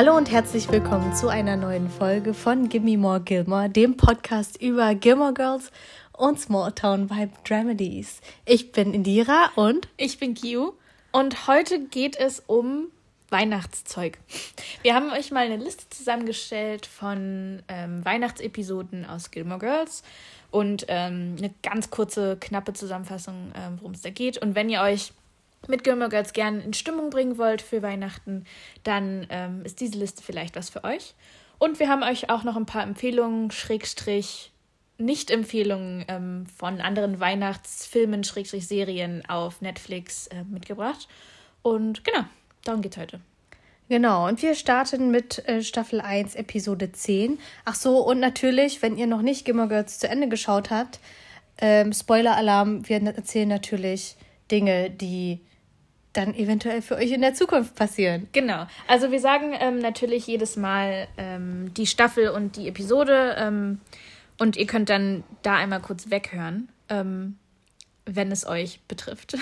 Hallo und herzlich willkommen zu einer neuen Folge von Gimme More Gilmore, dem Podcast über Gilmore Girls und Small Town Vibe Dramedies. Ich bin Indira und ich bin Kiu und heute geht es um Weihnachtszeug. Wir haben euch mal eine Liste zusammengestellt von ähm, Weihnachtsepisoden aus Gilmore Girls und ähm, eine ganz kurze, knappe Zusammenfassung, ähm, worum es da geht. Und wenn ihr euch mit Gilmore Girls gerne in Stimmung bringen wollt für Weihnachten, dann ähm, ist diese Liste vielleicht was für euch. Und wir haben euch auch noch ein paar Empfehlungen, Schrägstrich, Nicht-Empfehlungen ähm, von anderen Weihnachtsfilmen, Schrägstrich, Serien auf Netflix äh, mitgebracht. Und genau, darum geht's heute. Genau, und wir starten mit äh, Staffel 1, Episode 10. Ach so, und natürlich, wenn ihr noch nicht Gilmore Girls zu Ende geschaut habt, ähm, Spoiler-Alarm, wir erzählen natürlich Dinge, die dann eventuell für euch in der Zukunft passieren. Genau. Also wir sagen ähm, natürlich jedes Mal ähm, die Staffel und die Episode ähm, und ihr könnt dann da einmal kurz weghören, ähm, wenn es euch betrifft.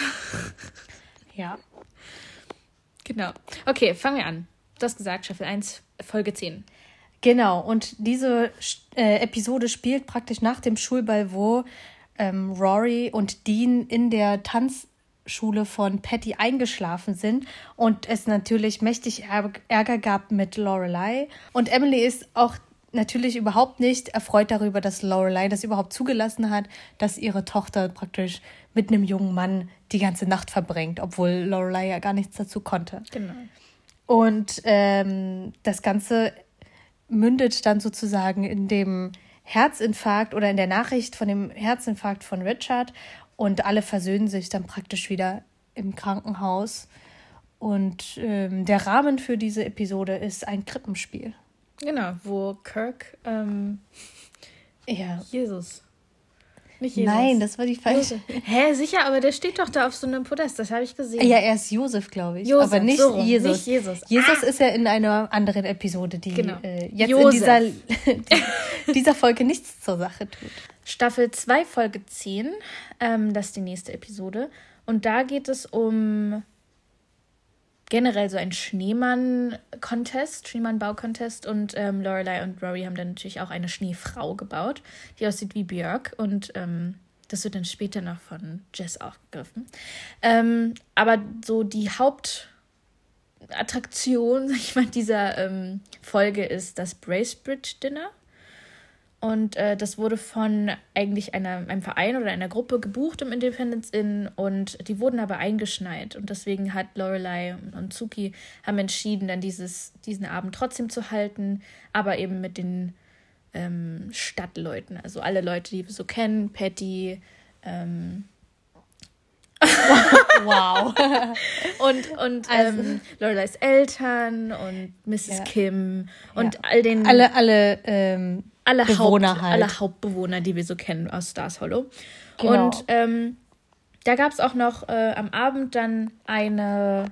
ja. Genau. Okay, fangen wir an. Du hast gesagt, Staffel 1, Folge 10. Genau, und diese äh, Episode spielt praktisch nach dem Schulball, wo ähm, Rory und Dean in der Tanz Schule von Patty eingeschlafen sind und es natürlich mächtig Ärger gab mit Lorelei. Und Emily ist auch natürlich überhaupt nicht erfreut darüber, dass Lorelei das überhaupt zugelassen hat, dass ihre Tochter praktisch mit einem jungen Mann die ganze Nacht verbringt, obwohl Lorelei ja gar nichts dazu konnte. Genau. Und ähm, das Ganze mündet dann sozusagen in dem Herzinfarkt oder in der Nachricht von dem Herzinfarkt von Richard und alle versöhnen sich dann praktisch wieder im Krankenhaus. Und ähm, der Rahmen für diese Episode ist ein Krippenspiel. Genau, wo Kirk ähm, ja. Jesus. Nicht Jesus. Nein, das war die falsche. Hä, sicher, aber der steht doch da auf so einem Podest, das habe ich gesehen. Ja, er ist Josef, glaube ich. Josef, aber nicht so Jesus. Nicht Jesus. Jesus ah. ist ja in einer anderen Episode, die genau. äh, jetzt Josef. in dieser, dieser Folge nichts zur Sache tut. Staffel 2, Folge 10. Ähm, das ist die nächste Episode. Und da geht es um generell so ein Schneemann-Contest, Schneemann-Bau-Contest. Und ähm, Lorelei und Rory haben dann natürlich auch eine Schneefrau gebaut, die aussieht wie Björk. Und ähm, das wird dann später noch von Jess aufgegriffen. Ähm, aber so die Hauptattraktion, sag ich mal, dieser ähm, Folge ist das Bracebridge Dinner. Und äh, das wurde von eigentlich einer, einem Verein oder einer Gruppe gebucht im Independence Inn und die wurden aber eingeschneit. Und deswegen hat Lorelei und Suki haben entschieden, dann dieses, diesen Abend trotzdem zu halten, aber eben mit den ähm, Stadtleuten, also alle Leute, die wir so kennen, Patty, ähm, wow. und und also, ähm, Lorelei's Eltern und Mrs. Ja. Kim und ja. all den. Alle, alle ähm, alle, Bewohner Haupt, halt. alle Hauptbewohner, die wir so kennen aus Stars Hollow. Genau. Und ähm, da gab es auch noch äh, am Abend dann eine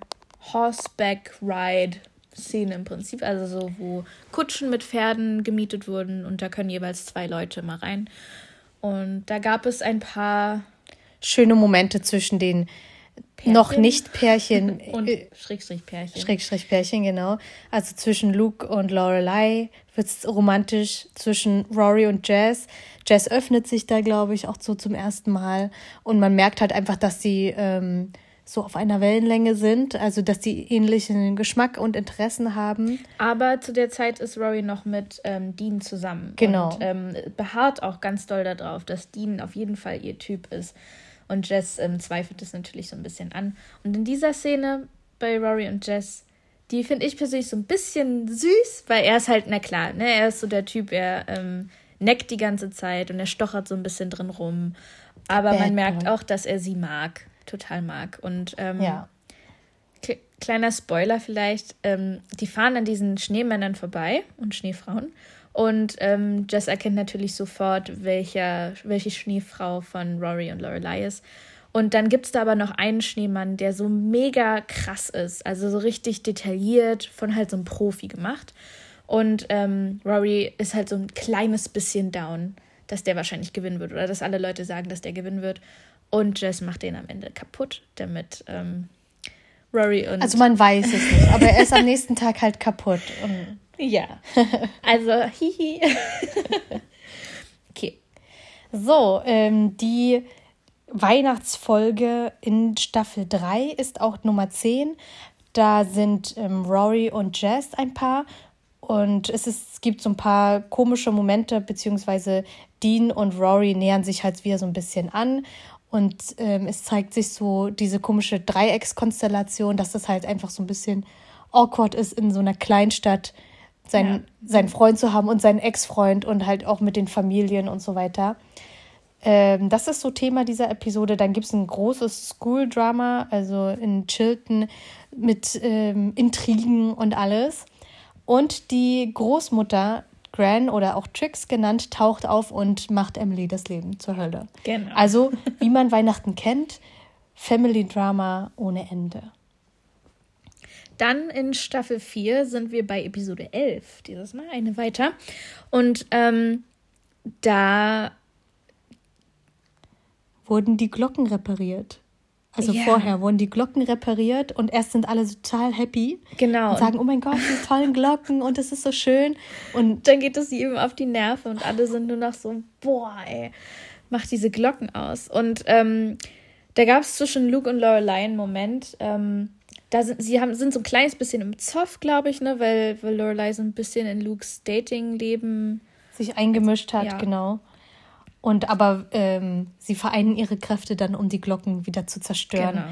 Horseback Ride Szene im Prinzip, also so, wo Kutschen mit Pferden gemietet wurden und da können jeweils zwei Leute mal rein. Und da gab es ein paar schöne Momente zwischen den Pärchen. noch nicht Pärchen und Schrägstrich Pärchen. Schrägstrich Pärchen, genau. Also zwischen Luke und Lorelei wird es romantisch zwischen Rory und Jazz. Jazz öffnet sich da, glaube ich, auch so zum ersten Mal. Und man merkt halt einfach, dass sie ähm, so auf einer Wellenlänge sind, also dass sie ähnlichen Geschmack und Interessen haben. Aber zu der Zeit ist Rory noch mit ähm, Dean zusammen. Genau. Und ähm, beharrt auch ganz doll darauf, dass Dean auf jeden Fall ihr Typ ist. Und Jess ähm, zweifelt es natürlich so ein bisschen an. Und in dieser Szene bei Rory und Jess, die finde ich persönlich so ein bisschen süß, weil er ist halt, na klar, ne, er ist so der Typ, er ähm, neckt die ganze Zeit und er stochert so ein bisschen drin rum. Aber Bad man merkt Boy. auch, dass er sie mag, total mag. Und ähm, ja. kleiner Spoiler vielleicht, ähm, die fahren an diesen Schneemännern vorbei und Schneefrauen und ähm, Jess erkennt natürlich sofort, welcher, welche Schneefrau von Rory und Lorelei ist. Und dann gibt es da aber noch einen Schneemann, der so mega krass ist, also so richtig detailliert, von halt so einem Profi gemacht. Und ähm, Rory ist halt so ein kleines bisschen down, dass der wahrscheinlich gewinnen wird oder dass alle Leute sagen, dass der gewinnen wird. Und Jess macht den am Ende kaputt, damit ähm, Rory und. Also man weiß es nicht, aber er ist am nächsten Tag halt kaputt. Und ja. Also, hihi. okay. So, ähm, die Weihnachtsfolge in Staffel 3 ist auch Nummer 10. Da sind ähm, Rory und Jess ein Paar. Und es, ist, es gibt so ein paar komische Momente, beziehungsweise Dean und Rory nähern sich halt wieder so ein bisschen an. Und ähm, es zeigt sich so diese komische Dreieckskonstellation, dass das halt einfach so ein bisschen awkward ist, in so einer Kleinstadt seinen, ja. seinen Freund zu haben und seinen Ex-Freund und halt auch mit den Familien und so weiter. Ähm, das ist so Thema dieser Episode. Dann gibt es ein großes School-Drama, also in Chilton mit ähm, Intrigen und alles. Und die Großmutter Gran oder auch Trix genannt, taucht auf und macht Emily das Leben zur Hölle. Genau. Also, wie man Weihnachten kennt, Family Drama ohne Ende. Dann in Staffel 4 sind wir bei Episode 11, dieses Mal eine weiter. Und ähm, da wurden die Glocken repariert. Also ja. vorher wurden die Glocken repariert und erst sind alle total happy. Genau. Und sagen, oh mein Gott, die tollen Glocken und es ist so schön. Und dann geht es ihm auf die Nerven und alle sind nur noch so, boah, ey, mach diese Glocken aus. Und ähm, da gab es zwischen Luke und Lorelei einen Moment, ähm, da sind sie haben, sind so ein kleines bisschen im Zoff, glaube ich, ne, weil, weil Lorelei so ein bisschen in Lukes Dating-Leben sich eingemischt hat, ja. genau. Und aber ähm, sie vereinen ihre Kräfte dann, um die Glocken wieder zu zerstören. Genau.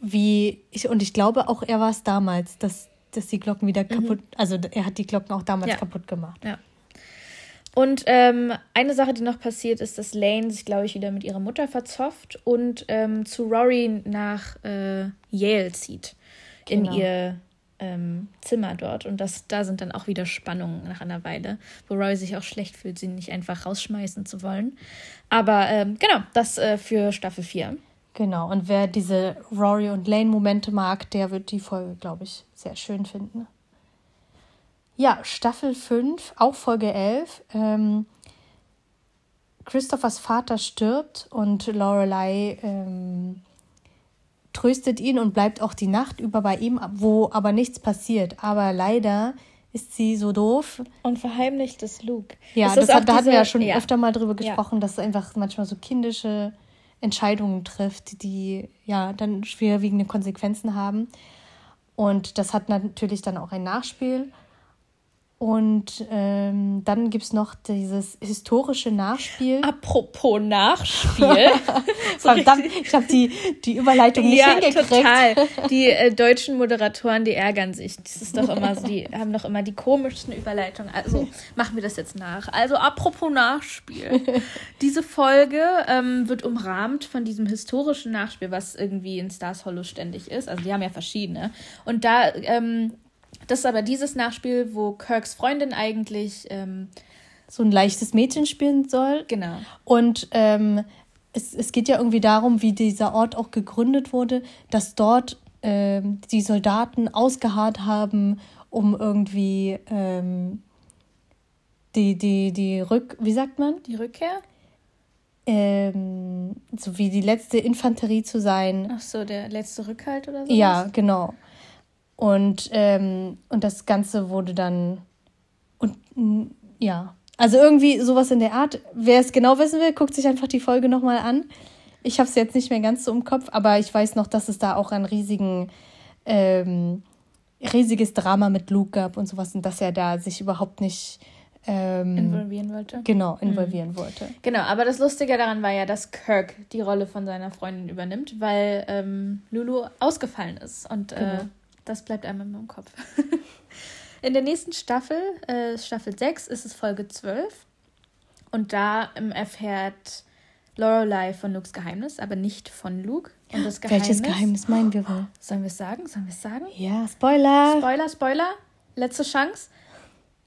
Wie ich, und ich glaube auch er war es damals, dass, dass die Glocken wieder mhm. kaputt, mhm. also er hat die Glocken auch damals ja. kaputt gemacht. Ja. Und ähm, eine Sache, die noch passiert, ist, dass Lane sich, glaube ich, wieder mit ihrer Mutter verzofft und ähm, zu Rory nach äh, Yale zieht. Genau. In ihr ähm, Zimmer dort. Und das, da sind dann auch wieder Spannungen nach einer Weile, wo Roy sich auch schlecht fühlt, sie nicht einfach rausschmeißen zu wollen. Aber ähm, genau, das äh, für Staffel 4. Genau, und wer diese Rory und Lane-Momente mag, der wird die Folge, glaube ich, sehr schön finden. Ja, Staffel 5, auch Folge 11. Ähm, Christophers Vater stirbt und Lorelei ähm, tröstet ihn und bleibt auch die Nacht über bei ihm, wo aber nichts passiert. Aber leider ist sie so doof. Und verheimlicht es Luke. Ja, das, das hat, da hatten wir ja schon ja. öfter mal drüber gesprochen, ja. dass es einfach manchmal so kindische Entscheidungen trifft, die ja dann schwerwiegende Konsequenzen haben. Und das hat natürlich dann auch ein Nachspiel. Und ähm, dann gibt es noch dieses historische Nachspiel. Apropos Nachspiel. Verdammt, ich habe die, die Überleitung nicht ja, hingekriegt. total. Die äh, deutschen Moderatoren, die ärgern sich. Das ist doch immer so, die haben doch immer die komischsten Überleitungen. Also machen wir das jetzt nach. Also apropos Nachspiel. Diese Folge ähm, wird umrahmt von diesem historischen Nachspiel, was irgendwie in Stars Hollow ständig ist. Also die haben ja verschiedene. Und da ähm, das ist aber dieses Nachspiel, wo Kirks Freundin eigentlich ähm, so ein leichtes Mädchen spielen soll. Genau. Und ähm, es, es geht ja irgendwie darum, wie dieser Ort auch gegründet wurde, dass dort ähm, die Soldaten ausgeharrt haben, um irgendwie ähm, die, die, die Rück... Wie sagt man? Die Rückkehr? Ähm, so wie die letzte Infanterie zu sein. Ach so, der letzte Rückhalt oder so? Ja, genau. Und, ähm, und das Ganze wurde dann. Und ja. Also irgendwie sowas in der Art. Wer es genau wissen will, guckt sich einfach die Folge nochmal an. Ich habe es jetzt nicht mehr ganz so im Kopf, aber ich weiß noch, dass es da auch ein riesigen, ähm, riesiges Drama mit Luke gab und sowas und dass er da sich überhaupt nicht ähm, involvieren wollte. Genau, mhm. involvieren mhm. wollte. Genau, aber das Lustige daran war ja, dass Kirk die Rolle von seiner Freundin übernimmt, weil ähm, Lulu ausgefallen ist und äh, genau. äh, das bleibt einem im Kopf. In der nächsten Staffel, äh, Staffel 6, ist es Folge 12. Und da ähm, erfährt Lorelei von Lukes Geheimnis, aber nicht von Luke. Und das Geheimnis, Welches Geheimnis meinen wir wohl? Sollen wir es sagen? Sollen wir es sagen? Ja, Spoiler. Spoiler, Spoiler. Letzte Chance,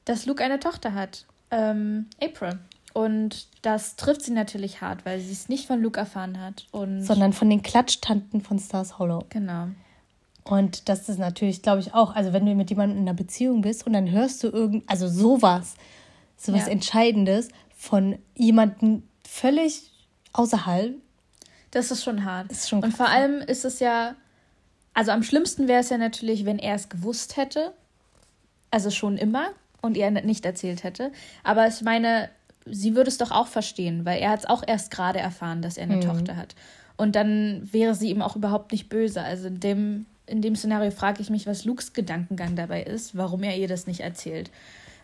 dass Luke eine Tochter hat. Ähm, April. Und das trifft sie natürlich hart, weil sie es nicht von Luke erfahren hat. Und Sondern von den Klatschtanten von Stars Hollow. Genau. Und das ist natürlich, glaube ich, auch, also wenn du mit jemandem in einer Beziehung bist und dann hörst du irgend, also sowas, sowas ja. Entscheidendes von jemandem völlig außerhalb. Das ist schon hart. Ist schon und vor allem ist es ja also am schlimmsten wäre es ja natürlich, wenn er es gewusst hätte. Also schon immer und ihr nicht erzählt hätte. Aber ich meine, sie würde es doch auch verstehen, weil er hat es auch erst gerade erfahren, dass er eine mhm. Tochter hat. Und dann wäre sie ihm auch überhaupt nicht böse. Also in dem, in dem Szenario frage ich mich, was Lukes Gedankengang dabei ist, warum er ihr das nicht erzählt.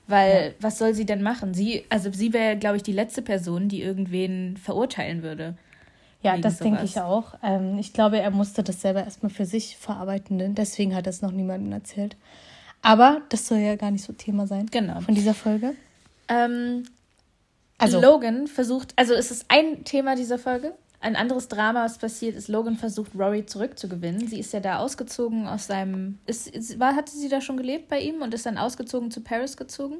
Weil, ja. was soll sie denn machen? Sie, also sie wäre, glaube ich, die letzte Person, die irgendwen verurteilen würde. Ja, das denke ich auch. Ähm, ich glaube, er musste das selber erstmal für sich verarbeiten, deswegen hat er es noch niemandem erzählt. Aber das soll ja gar nicht so Thema sein. Genau. Von dieser Folge. Ähm, also Logan versucht, also es ist ein Thema dieser Folge. Ein anderes Drama, was passiert ist, Logan versucht, Rory zurückzugewinnen. Sie ist ja da ausgezogen aus seinem. Ist, ist, war, hatte sie da schon gelebt bei ihm und ist dann ausgezogen zu Paris gezogen?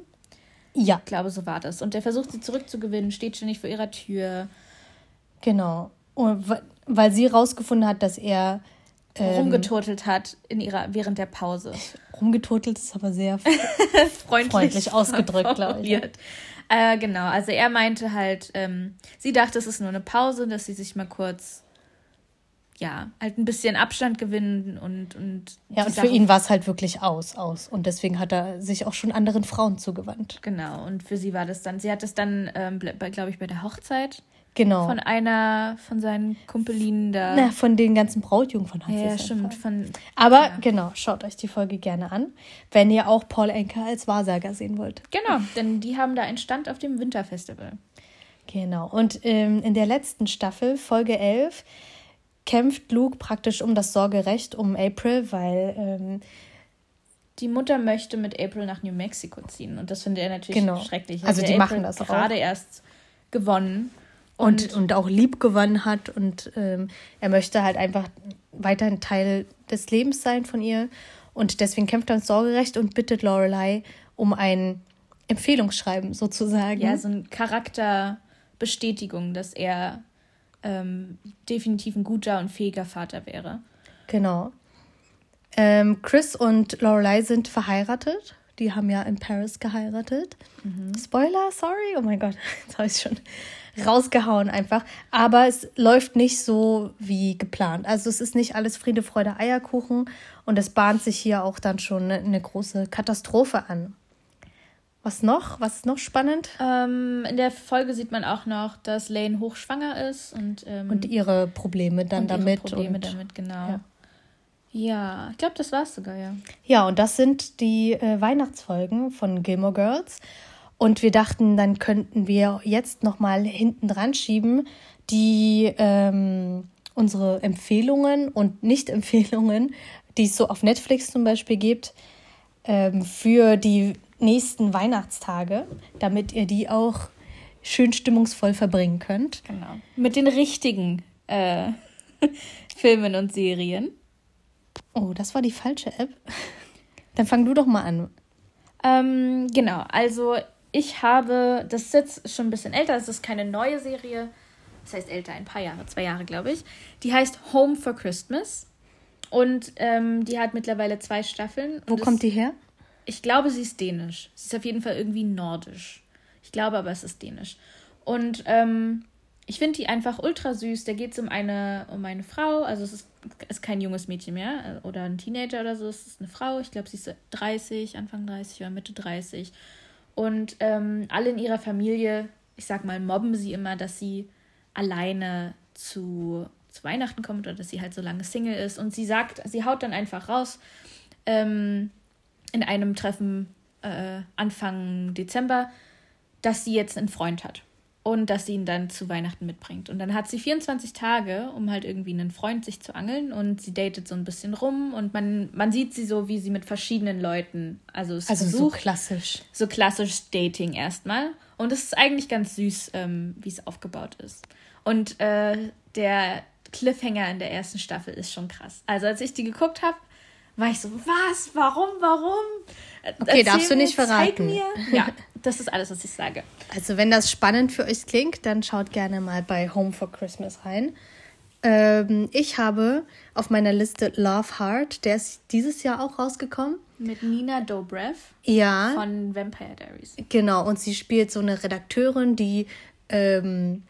Ja. Ich glaube, so war das. Und er versucht, sie zurückzugewinnen, steht ständig vor ihrer Tür. Genau. Und weil sie rausgefunden hat, dass er ähm, rumgeturtelt hat in ihrer, während der Pause. Rumgeturtelt ist aber sehr freundlich, freundlich ausgedrückt, glaube ich. Äh, genau, also er meinte halt, ähm, sie dachte, es ist nur eine Pause, dass sie sich mal kurz, ja, halt ein bisschen Abstand gewinnen und. und ja, und für ihn war es halt wirklich aus, aus. Und deswegen hat er sich auch schon anderen Frauen zugewandt. Genau, und für sie war das dann, sie hat es dann, ähm, glaube ich, bei der Hochzeit Genau. Von einer von seinen Kumpelinen da. Na, von den ganzen Brautjungen von Hans. Ja, stimmt. Von, Aber ja. genau, schaut euch die Folge gerne an, wenn ihr auch Paul Enker als Wahrsager sehen wollt. Genau, denn die haben da einen Stand auf dem Winterfestival. Genau. Und ähm, in der letzten Staffel, Folge 11, kämpft Luke praktisch um das Sorgerecht um April, weil ähm, die Mutter möchte mit April nach New Mexico ziehen. Und das findet er natürlich genau. schrecklich. Also, die April machen das gerade auch. gerade erst gewonnen und, und, und auch lieb gewonnen hat. Und ähm, er möchte halt einfach weiterhin Teil des Lebens sein von ihr. Und deswegen kämpft er ins Sorgerecht und bittet Lorelei um ein Empfehlungsschreiben sozusagen. Ja, so eine Charakterbestätigung, dass er ähm, definitiv ein guter und fähiger Vater wäre. Genau. Ähm, Chris und Lorelei sind verheiratet. Die haben ja in Paris geheiratet. Mhm. Spoiler, sorry. Oh mein Gott, jetzt habe ich schon rausgehauen einfach. Aber es läuft nicht so wie geplant. Also es ist nicht alles Friede, Freude, Eierkuchen und es bahnt sich hier auch dann schon eine, eine große Katastrophe an. Was noch? Was ist noch spannend? Ähm, in der Folge sieht man auch noch, dass Lane hochschwanger ist und, ähm, und ihre Probleme dann und damit. Ihre Probleme und, damit, genau. Ja, ja ich glaube, das war es sogar, ja. Ja, und das sind die äh, Weihnachtsfolgen von Gilmore Girls. Und wir dachten, dann könnten wir jetzt nochmal hinten dran schieben, die ähm, unsere Empfehlungen und Nicht-Empfehlungen, die es so auf Netflix zum Beispiel gibt, ähm, für die nächsten Weihnachtstage, damit ihr die auch schön stimmungsvoll verbringen könnt. Genau. Mit den richtigen äh, Filmen und Serien. Oh, das war die falsche App. Dann fang du doch mal an. Ähm, genau, also ich habe, das ist jetzt schon ein bisschen älter, es ist keine neue Serie. Das heißt älter, ein paar Jahre, zwei Jahre, glaube ich. Die heißt Home for Christmas. Und ähm, die hat mittlerweile zwei Staffeln. Wo kommt die her? Ich glaube, sie ist dänisch. Sie ist auf jeden Fall irgendwie nordisch. Ich glaube aber, es ist dänisch. Und ähm, ich finde die einfach ultra süß. Da geht es um eine, um eine Frau. Also es ist, ist kein junges Mädchen mehr äh, oder ein Teenager oder so. Es ist eine Frau. Ich glaube, sie ist 30, Anfang 30 oder Mitte 30. Und ähm, alle in ihrer Familie, ich sag mal, mobben sie immer, dass sie alleine zu, zu Weihnachten kommt oder dass sie halt so lange Single ist. Und sie sagt, sie haut dann einfach raus ähm, in einem Treffen äh, Anfang Dezember, dass sie jetzt einen Freund hat und dass sie ihn dann zu Weihnachten mitbringt. Und dann hat sie 24 Tage, um halt irgendwie einen Freund sich zu angeln und sie datet so ein bisschen rum und man, man sieht sie so, wie sie mit verschiedenen Leuten, also es also versucht, so klassisch. So klassisch Dating erstmal. Und es ist eigentlich ganz süß, ähm, wie es aufgebaut ist. Und äh, der Cliffhanger in der ersten Staffel ist schon krass. Also als ich die geguckt habe, war ich so, was? Warum? Warum? Okay, Erzähl darfst du nicht mir, verraten. Mir. Ja, das ist alles, was ich sage. Also, wenn das spannend für euch klingt, dann schaut gerne mal bei Home for Christmas rein. Ähm, ich habe auf meiner Liste Love Heart, der ist dieses Jahr auch rausgekommen. Mit Nina Dobrev. Ja. Von Vampire Diaries. Genau, und sie spielt so eine Redakteurin, die ähm,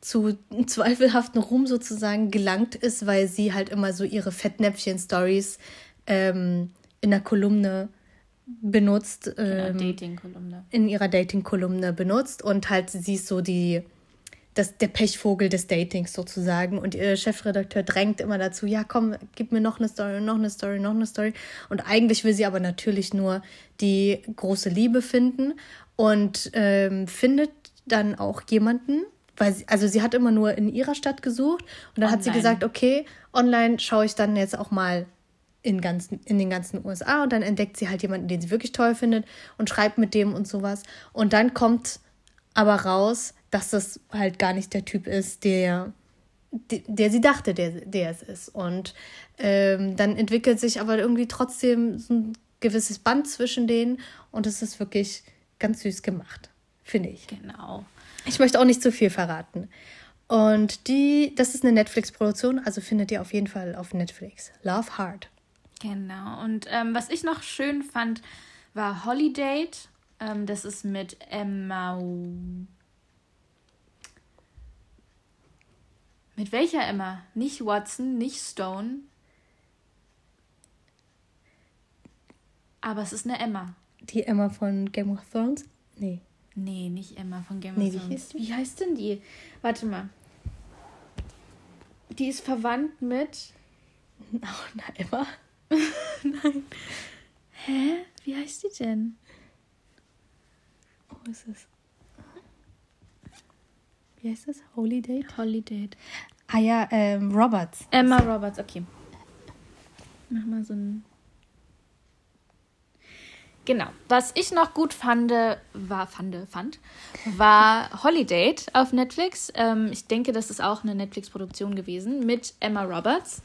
zu zweifelhaften Ruhm sozusagen gelangt ist, weil sie halt immer so ihre Fettnäpfchen-Stories ähm, in der Kolumne benutzt. Ähm, Dating-Kolumne. In ihrer Dating-Kolumne benutzt und halt sie ist so die, das, der Pechvogel des Datings sozusagen. Und ihr Chefredakteur drängt immer dazu, ja komm, gib mir noch eine Story, noch eine Story, noch eine Story. Und eigentlich will sie aber natürlich nur die große Liebe finden und ähm, findet dann auch jemanden, weil sie, also sie hat immer nur in ihrer Stadt gesucht und dann online. hat sie gesagt, okay, online schaue ich dann jetzt auch mal in, ganzen, in den ganzen USA und dann entdeckt sie halt jemanden, den sie wirklich toll findet und schreibt mit dem und sowas. Und dann kommt aber raus, dass das halt gar nicht der Typ ist, der, der, der sie dachte, der, der es ist. Und ähm, dann entwickelt sich aber irgendwie trotzdem so ein gewisses Band zwischen denen und es ist wirklich ganz süß gemacht, finde ich. Genau. Ich möchte auch nicht zu viel verraten. Und die, das ist eine Netflix-Produktion, also findet ihr auf jeden Fall auf Netflix. Love Hard. Genau. Und ähm, was ich noch schön fand, war Holiday. Ähm, das ist mit Emma. Mit welcher Emma? Nicht Watson, nicht Stone. Aber es ist eine Emma. Die Emma von Game of Thrones? Nee. Nee, nicht Emma von Game of nee, Thrones. Wie, wie heißt denn die? Warte mal. Die ist verwandt mit. Oh, na, Emma? Nein. Hä? Wie heißt die denn? Wo ist es? Wie heißt das? Holy Date. Ah ja, ähm, Roberts. Emma Roberts, okay. Mach mal so ein. Genau. Was ich noch gut fand, war, fand, fand, war Holiday auf Netflix. Ähm, ich denke, das ist auch eine Netflix-Produktion gewesen mit Emma Roberts.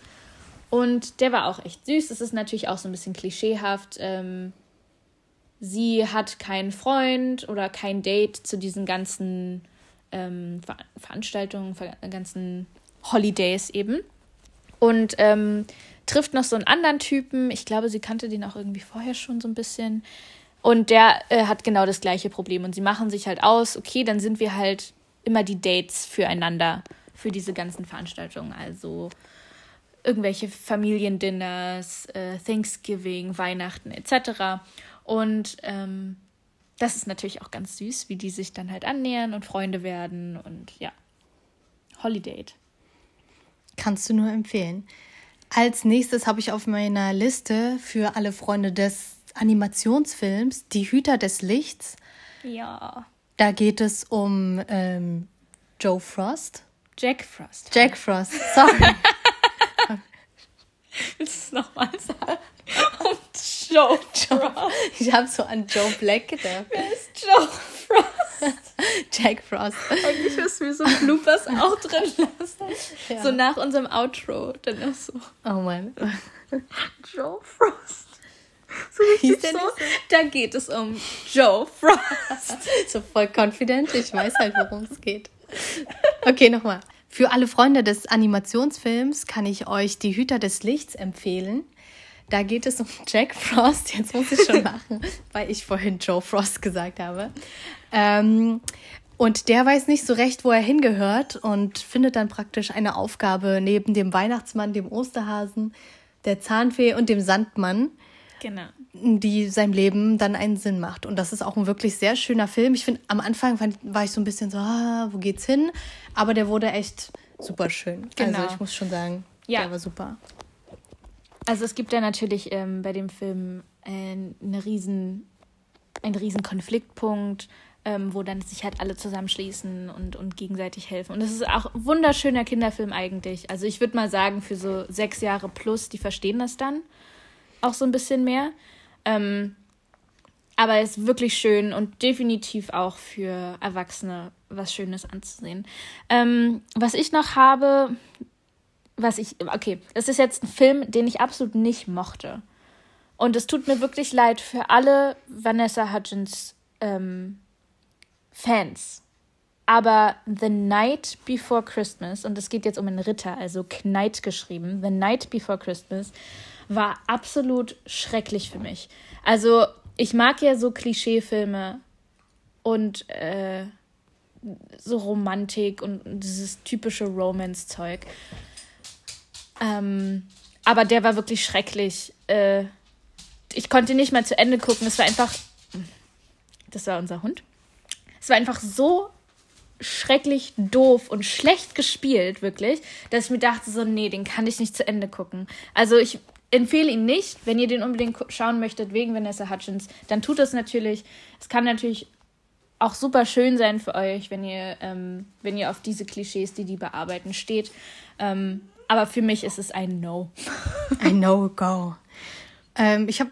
Und der war auch echt süß. Es ist natürlich auch so ein bisschen klischeehaft. Ähm, sie hat keinen Freund oder kein Date zu diesen ganzen ähm, Ver Veranstaltungen, ver ganzen Holidays eben. Und ähm, trifft noch so einen anderen Typen. Ich glaube, sie kannte den auch irgendwie vorher schon so ein bisschen. Und der äh, hat genau das gleiche Problem. Und sie machen sich halt aus, okay, dann sind wir halt immer die Dates füreinander, für diese ganzen Veranstaltungen. Also irgendwelche Familiendinners, äh, Thanksgiving, Weihnachten etc. Und ähm, das ist natürlich auch ganz süß, wie die sich dann halt annähern und Freunde werden und ja. Holiday. Kannst du nur empfehlen. Als nächstes habe ich auf meiner Liste für alle Freunde des Animationsfilms Die Hüter des Lichts. Ja. Da geht es um ähm, Joe Frost. Jack Frost. Jack Frost, sorry. Willst du es nochmal sagen? Und Joe Frost. Ich habe so an Joe Black gedacht. Wer ist Joe Frost? Jack Frost. Eigentlich müssen wir so Bloopers auch drin lassen. Ja. So nach unserem Outro. Dann auch so. Oh Mann. Joe Frost. So der so, so? Da geht es um Joe Frost. so voll confident. Ich weiß halt, worum es geht. Okay, nochmal. Für alle Freunde des Animationsfilms kann ich euch Die Hüter des Lichts empfehlen. Da geht es um Jack Frost. Jetzt muss ich schon machen, weil ich vorhin Joe Frost gesagt habe. Ähm, und der weiß nicht so recht, wo er hingehört und findet dann praktisch eine Aufgabe neben dem Weihnachtsmann, dem Osterhasen, der Zahnfee und dem Sandmann. Genau. Die seinem Leben dann einen Sinn macht. Und das ist auch ein wirklich sehr schöner Film. Ich finde, am Anfang fand, war ich so ein bisschen so, ah, wo geht's hin? Aber der wurde echt super schön. Genau. Also ich muss schon sagen, ja. der war super. Also es gibt ja natürlich ähm, bei dem Film äh, eine riesen, einen riesen Konfliktpunkt, ähm, wo dann sich halt alle zusammenschließen und, und gegenseitig helfen. Und es ist auch ein wunderschöner Kinderfilm eigentlich. Also ich würde mal sagen, für so sechs Jahre plus, die verstehen das dann auch so ein bisschen mehr. Ähm, aber es ist wirklich schön und definitiv auch für Erwachsene was Schönes anzusehen. Ähm, was ich noch habe, was ich, okay, es ist jetzt ein Film, den ich absolut nicht mochte. Und es tut mir wirklich leid für alle Vanessa Hudgens ähm, Fans. Aber The Night Before Christmas, und es geht jetzt um einen Ritter, also Knight geschrieben, The Night Before Christmas, war absolut schrecklich für mich. Also, ich mag ja so Klischeefilme und äh, so Romantik und dieses typische Romance-Zeug. Ähm, aber der war wirklich schrecklich. Äh, ich konnte nicht mal zu Ende gucken. Es war einfach. Das war unser Hund. Es war einfach so schrecklich doof und schlecht gespielt, wirklich, dass ich mir dachte, so, nee, den kann ich nicht zu Ende gucken. Also ich empfehle ihn nicht. Wenn ihr den unbedingt schauen möchtet, wegen Vanessa Hutchins, dann tut das natürlich. Es kann natürlich auch super schön sein für euch, wenn ihr, ähm, wenn ihr auf diese Klischees, die die bearbeiten, steht. Ähm, aber für mich ist es ein No. ein No-Go. Ähm, ich habe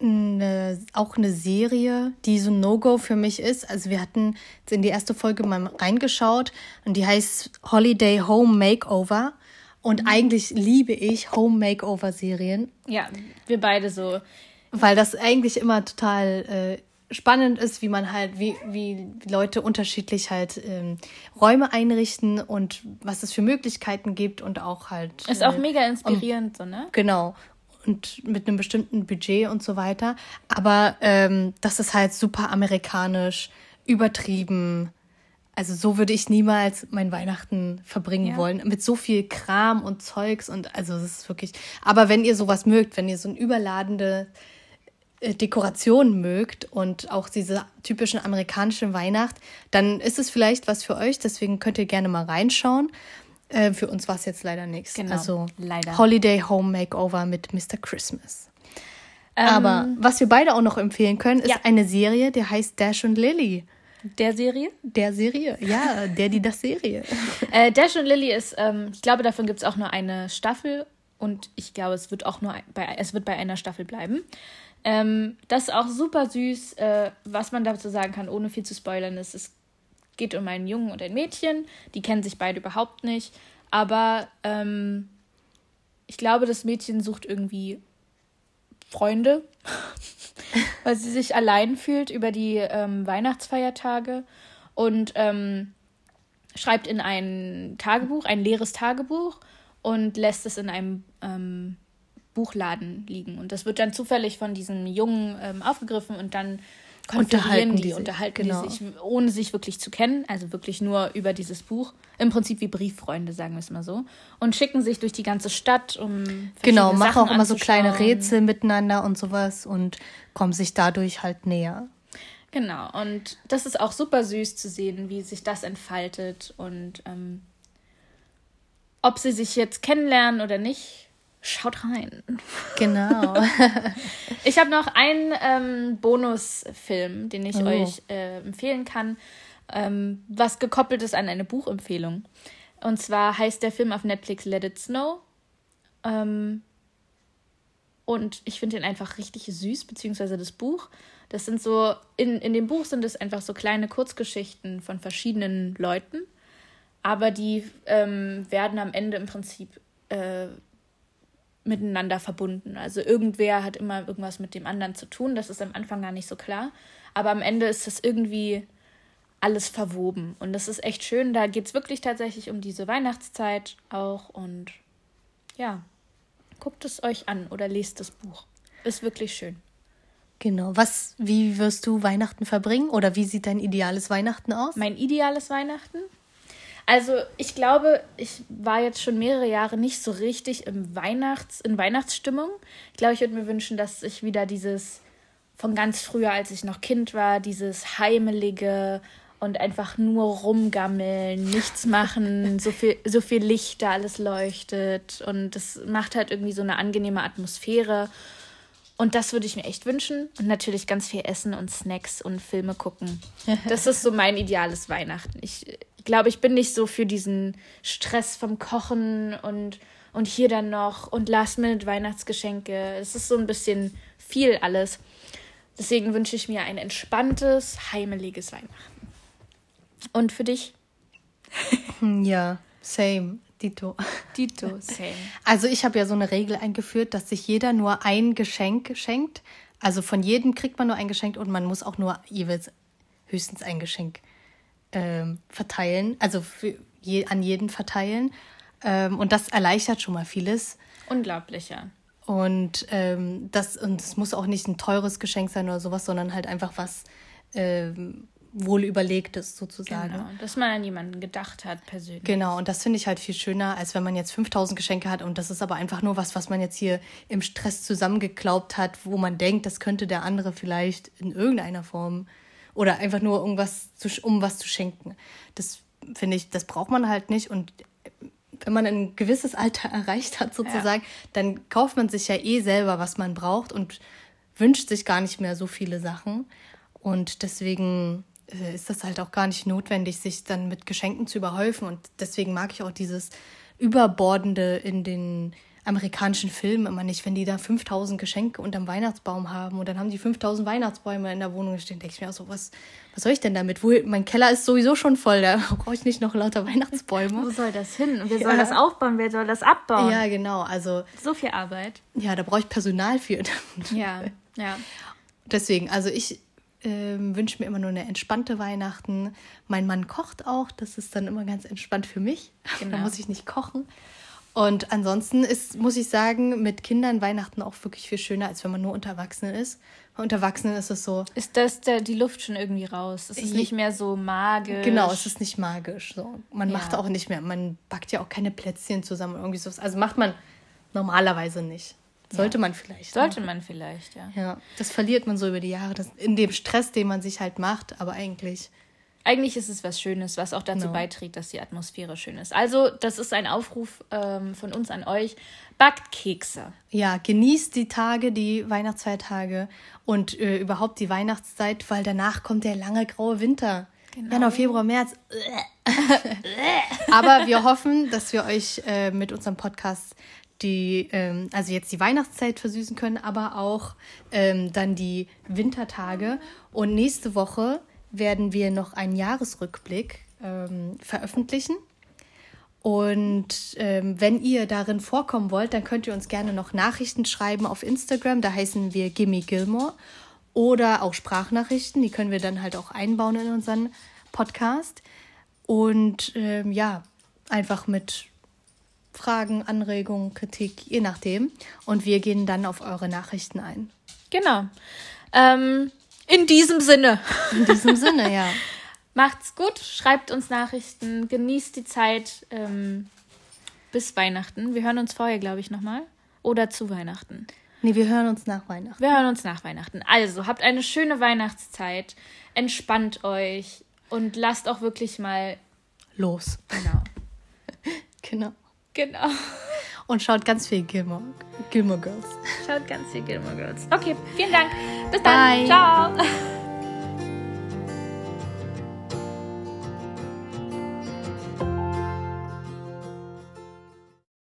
eine, auch eine Serie, die so ein No-Go für mich ist. Also wir hatten in die erste Folge mal reingeschaut und die heißt Holiday Home Makeover. Und eigentlich liebe ich Home Makeover-Serien. Ja, wir beide so. Weil das eigentlich immer total äh, spannend ist, wie man halt, wie, wie Leute unterschiedlich halt ähm, Räume einrichten und was es für Möglichkeiten gibt und auch halt. Ist äh, auch mega inspirierend, um, so, ne? Genau und mit einem bestimmten Budget und so weiter. Aber ähm, das ist halt super amerikanisch, übertrieben. Also so würde ich niemals mein Weihnachten verbringen ja. wollen. Mit so viel Kram und Zeugs und also es ist wirklich. Aber wenn ihr sowas mögt, wenn ihr so ein überladende äh, Dekoration mögt und auch diese typischen amerikanischen Weihnacht, dann ist es vielleicht was für euch. Deswegen könnt ihr gerne mal reinschauen. Äh, für uns war es jetzt leider nichts. Genau, also leider. Holiday Home Makeover mit Mr. Christmas. Ähm, Aber was wir beide auch noch empfehlen können, ist ja. eine Serie, die heißt Dash und Lily. Der Serie? Der Serie, ja, der, die das Serie. äh, Dash und Lily ist, ähm, ich glaube, davon gibt es auch nur eine Staffel und ich glaube, es wird auch nur bei, es wird bei einer Staffel bleiben. Ähm, das ist auch super süß. Äh, was man dazu sagen kann, ohne viel zu spoilern, ist, es geht um einen Jungen und ein Mädchen. Die kennen sich beide überhaupt nicht. Aber ähm, ich glaube, das Mädchen sucht irgendwie Freunde, weil sie sich allein fühlt über die ähm, Weihnachtsfeiertage und ähm, schreibt in ein Tagebuch, ein leeres Tagebuch und lässt es in einem ähm, Buchladen liegen. Und das wird dann zufällig von diesem Jungen ähm, aufgegriffen und dann unterhalten die, die unterhalten genau. die sich, ohne sich wirklich zu kennen, also wirklich nur über dieses Buch. Im Prinzip wie Brieffreunde, sagen wir es mal so. Und schicken sich durch die ganze Stadt, um. Genau, machen auch immer so kleine Rätsel miteinander und sowas und kommen sich dadurch halt näher. Genau, und das ist auch super süß zu sehen, wie sich das entfaltet und ähm, ob sie sich jetzt kennenlernen oder nicht, Schaut rein. Genau. ich habe noch einen ähm, Bonusfilm, den ich oh. euch äh, empfehlen kann, ähm, was gekoppelt ist an eine Buchempfehlung. Und zwar heißt der Film auf Netflix Let It Snow. Ähm, und ich finde ihn einfach richtig süß, beziehungsweise das Buch. Das sind so, in, in dem Buch sind es einfach so kleine Kurzgeschichten von verschiedenen Leuten. Aber die ähm, werden am Ende im Prinzip äh, miteinander verbunden. Also irgendwer hat immer irgendwas mit dem anderen zu tun. Das ist am Anfang gar nicht so klar. Aber am Ende ist das irgendwie alles verwoben. Und das ist echt schön. Da geht es wirklich tatsächlich um diese Weihnachtszeit auch. Und ja, guckt es euch an oder lest das Buch. Ist wirklich schön. Genau. Was, wie wirst du Weihnachten verbringen? Oder wie sieht dein ideales Weihnachten aus? Mein ideales Weihnachten? Also ich glaube, ich war jetzt schon mehrere Jahre nicht so richtig im Weihnachts, in Weihnachtsstimmung. Ich glaube, ich würde mir wünschen, dass ich wieder dieses von ganz früher, als ich noch Kind war, dieses heimelige und einfach nur rumgammeln, nichts machen, so viel, so viel Licht da alles leuchtet und das macht halt irgendwie so eine angenehme Atmosphäre. Und das würde ich mir echt wünschen. Und natürlich ganz viel Essen und Snacks und Filme gucken. Das ist so mein ideales Weihnachten. Ich glaube, ich bin nicht so für diesen Stress vom Kochen und, und hier dann noch und Last-Minute-Weihnachtsgeschenke. Es ist so ein bisschen viel alles. Deswegen wünsche ich mir ein entspanntes, heimeliges Weihnachten. Und für dich? Ja, same. Dito. Dito, same. Also ich habe ja so eine Regel eingeführt, dass sich jeder nur ein Geschenk schenkt. Also von jedem kriegt man nur ein Geschenk und man muss auch nur jeweils höchstens ein Geschenk ähm, verteilen, also je, an jeden verteilen. Ähm, und das erleichtert schon mal vieles. Unglaublich, ja. Und ähm, das und es muss auch nicht ein teures Geschenk sein oder sowas, sondern halt einfach was, ähm, wohl überlegt ist, sozusagen. Genau, dass man an jemanden gedacht hat, persönlich. Genau, und das finde ich halt viel schöner, als wenn man jetzt 5000 Geschenke hat und das ist aber einfach nur was, was man jetzt hier im Stress zusammengeklaubt hat, wo man denkt, das könnte der andere vielleicht in irgendeiner Form oder einfach nur irgendwas zu, um was zu schenken. Das finde ich, das braucht man halt nicht und wenn man ein gewisses Alter erreicht hat, sozusagen, ja. dann kauft man sich ja eh selber, was man braucht und wünscht sich gar nicht mehr so viele Sachen. Und deswegen äh, ist das halt auch gar nicht notwendig, sich dann mit Geschenken zu überhäufen. Und deswegen mag ich auch dieses Überbordende in den amerikanischen Filmen immer nicht, wenn die da 5000 Geschenke unterm Weihnachtsbaum haben und dann haben die 5000 Weihnachtsbäume in der Wohnung stehen, denke ich mir auch so, was, was soll ich denn damit? Wo, mein Keller ist sowieso schon voll, da brauche ich nicht noch lauter Weihnachtsbäume. Wo soll das hin? Und wer ja. soll das aufbauen? Wer soll das abbauen? Ja, genau, also. So viel Arbeit. Ja, da brauche ich Personal für. ja, ja. Deswegen, also ich ähm, wünsche mir immer nur eine entspannte Weihnachten. Mein Mann kocht auch, das ist dann immer ganz entspannt für mich. Genau. da muss ich nicht kochen. Und ansonsten ist, muss ich sagen, mit Kindern Weihnachten auch wirklich viel schöner, als wenn man nur unter Erwachsenen ist. Unter Erwachsenen ist es so. Ist das der, die Luft schon irgendwie raus? Es ist nicht mehr so magisch. Genau, es ist nicht magisch. So. Man ja. macht auch nicht mehr, man backt ja auch keine Plätzchen zusammen irgendwie sowas. Also macht man normalerweise nicht. Sollte ja. man vielleicht. Sollte man vielleicht, ja. Ja, das verliert man so über die Jahre, das, in dem Stress, den man sich halt macht, aber eigentlich. Eigentlich ist es was Schönes, was auch dazu no. beiträgt, dass die Atmosphäre schön ist. Also, das ist ein Aufruf ähm, von uns an euch. Backt Kekse. Ja, genießt die Tage, die Weihnachtsfeiertage und äh, überhaupt die Weihnachtszeit, weil danach kommt der lange graue Winter. Genau. Januar, Februar, März. Aber wir hoffen, dass wir euch äh, mit unserem Podcast die, ähm, also jetzt die Weihnachtszeit versüßen können, aber auch ähm, dann die Wintertage. Und nächste Woche werden wir noch einen Jahresrückblick ähm, veröffentlichen. Und ähm, wenn ihr darin vorkommen wollt, dann könnt ihr uns gerne noch Nachrichten schreiben auf Instagram. Da heißen wir Gimme Gilmore. Oder auch Sprachnachrichten. Die können wir dann halt auch einbauen in unseren Podcast. Und ähm, ja, einfach mit Fragen, Anregungen, Kritik, je nachdem. Und wir gehen dann auf eure Nachrichten ein. Genau. Ähm, in diesem Sinne. In diesem Sinne, ja. Macht's gut, schreibt uns Nachrichten, genießt die Zeit ähm, bis Weihnachten. Wir hören uns vorher, glaube ich, nochmal. Oder zu Weihnachten. Nee, wir hören uns nach Weihnachten. Wir hören uns nach Weihnachten. Also, habt eine schöne Weihnachtszeit. Entspannt euch und lasst auch wirklich mal los. Genau. genau. Genau. Und schaut ganz viel Gilmore, Gilmore Girls. Schaut ganz viel Gilmore Girls. Okay, vielen Dank. Bis dann. Bye. Ciao.